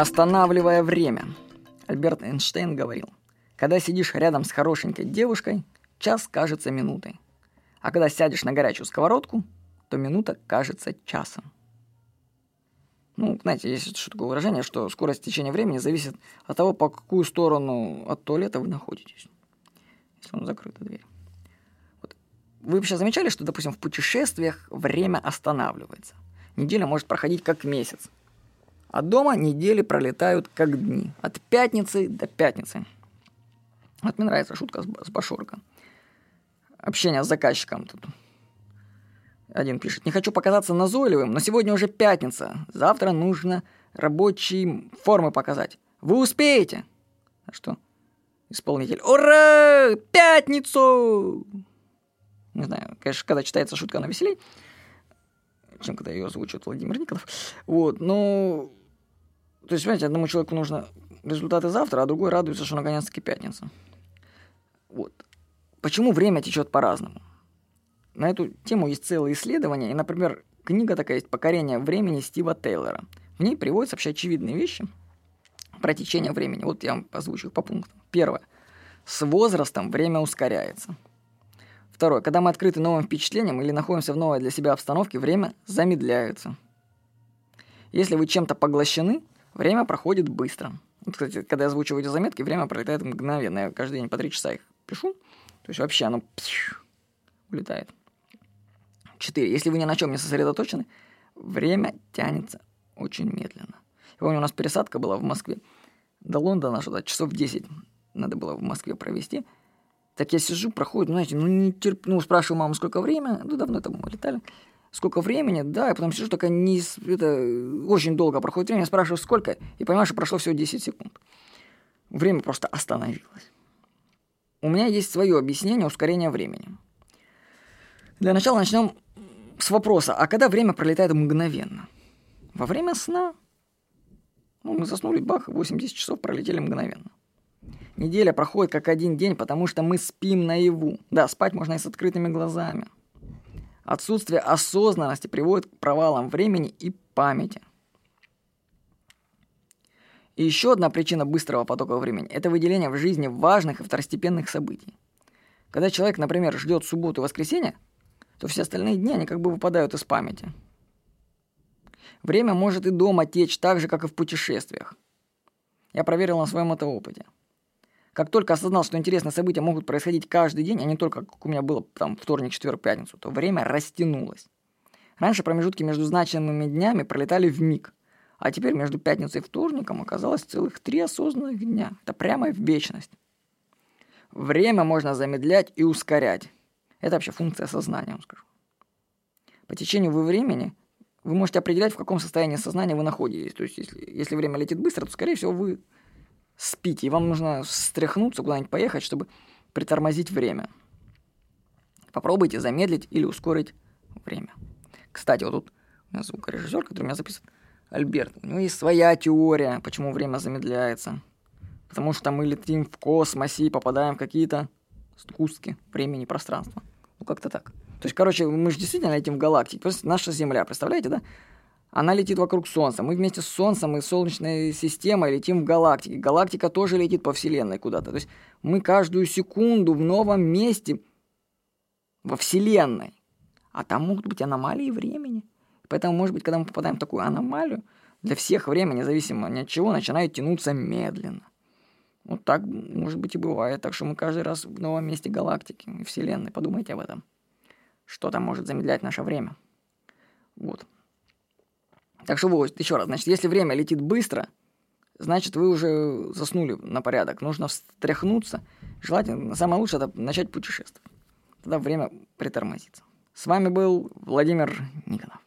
Останавливая время. Альберт Эйнштейн говорил, когда сидишь рядом с хорошенькой девушкой, час кажется минутой. А когда сядешь на горячую сковородку, то минута кажется часом. Ну, знаете, есть что такое выражение, что скорость течения времени зависит от того, по какую сторону от туалета вы находитесь. Если он закрыта дверь. Вот. Вы вообще замечали, что, допустим, в путешествиях время останавливается? Неделя может проходить как месяц. А дома недели пролетают как дни. От пятницы до пятницы. Вот мне нравится шутка с Башорка. Общение с заказчиком тут один пишет, не хочу показаться назойливым, но сегодня уже пятница. Завтра нужно рабочие формы показать. Вы успеете? А что? Исполнитель. Ура! Пятницу! Не знаю, конечно, когда читается шутка, она веселей, чем когда ее озвучивает Владимир Николов. Вот, но... То есть, понимаете, одному человеку нужно результаты завтра, а другой радуется, что наконец-таки пятница. Вот. Почему время течет по-разному? На эту тему есть целые исследования, и, например, книга такая есть «Покорение времени» Стива Тейлора. В ней приводятся вообще очевидные вещи про течение времени. Вот я вам озвучу их по пунктам. Первое. С возрастом время ускоряется. Второе. Когда мы открыты новым впечатлениям или находимся в новой для себя обстановке, время замедляется. Если вы чем-то поглощены, время проходит быстро. Вот, кстати, когда я озвучиваю эти заметки, время пролетает мгновенно. Я каждый день по три часа их пишу. То есть вообще оно улетает. 4. Если вы ни на чем не сосредоточены, время тянется очень медленно. Я помню, у нас пересадка была в Москве. До Лондона что-то часов 10 надо было в Москве провести. Так я сижу, проходит, ну, знаете, ну, не терп... ну, спрашиваю маму, сколько времени, ну, давно там летали, сколько времени, да, я потом сижу, такая не, это, очень долго проходит время, я спрашиваю, сколько, и понимаю, что прошло всего 10 секунд. Время просто остановилось. У меня есть свое объяснение ускорения времени. Для начала начнем с вопроса, а когда время пролетает мгновенно? Во время сна? Ну, мы заснули, бах, 80 часов пролетели мгновенно. Неделя проходит как один день, потому что мы спим наяву. Да, спать можно и с открытыми глазами. Отсутствие осознанности приводит к провалам времени и памяти. И еще одна причина быстрого потока времени – это выделение в жизни важных и второстепенных событий. Когда человек, например, ждет субботу и воскресенье, то все остальные дни, они как бы выпадают из памяти. Время может и дома течь так же, как и в путешествиях. Я проверил на своем это опыте. Как только осознал, что интересные события могут происходить каждый день, а не только, как у меня было там вторник, четверг, пятницу, то время растянулось. Раньше промежутки между значимыми днями пролетали в миг, а теперь между пятницей и вторником оказалось целых три осознанных дня. Это прямо в вечность. Время можно замедлять и ускорять. Это вообще функция сознания, вам скажу. По течению вы времени вы можете определять, в каком состоянии сознания вы находитесь. То есть, если, если время летит быстро, то, скорее всего, вы спите, и вам нужно встряхнуться, куда-нибудь поехать, чтобы притормозить время. Попробуйте замедлить или ускорить время. Кстати, вот тут у меня звукорежиссер, который меня записывает, Альберт, у него есть своя теория, почему время замедляется. Потому что мы летим в космосе и попадаем в какие-то сгустки времени и пространства. Ну, как-то так. То есть, короче, мы же действительно летим в галактике. Просто наша Земля, представляете, да? Она летит вокруг Солнца. Мы вместе с Солнцем и Солнечной системой летим в галактике. Галактика тоже летит по Вселенной куда-то. То есть мы каждую секунду в новом месте во Вселенной. А там могут быть аномалии времени. Поэтому, может быть, когда мы попадаем в такую аномалию, для всех время, независимо ни от чего, начинает тянуться медленно. Вот так, может быть, и бывает. Так что мы каждый раз в новом месте галактики и Вселенной. Подумайте об этом. Что там может замедлять наше время. Вот. Так что вот, еще раз. Значит, если время летит быстро, значит, вы уже заснули на порядок. Нужно встряхнуться. Желательно, самое лучшее, это начать путешествовать. Тогда время притормозится. С вами был Владимир Никонов.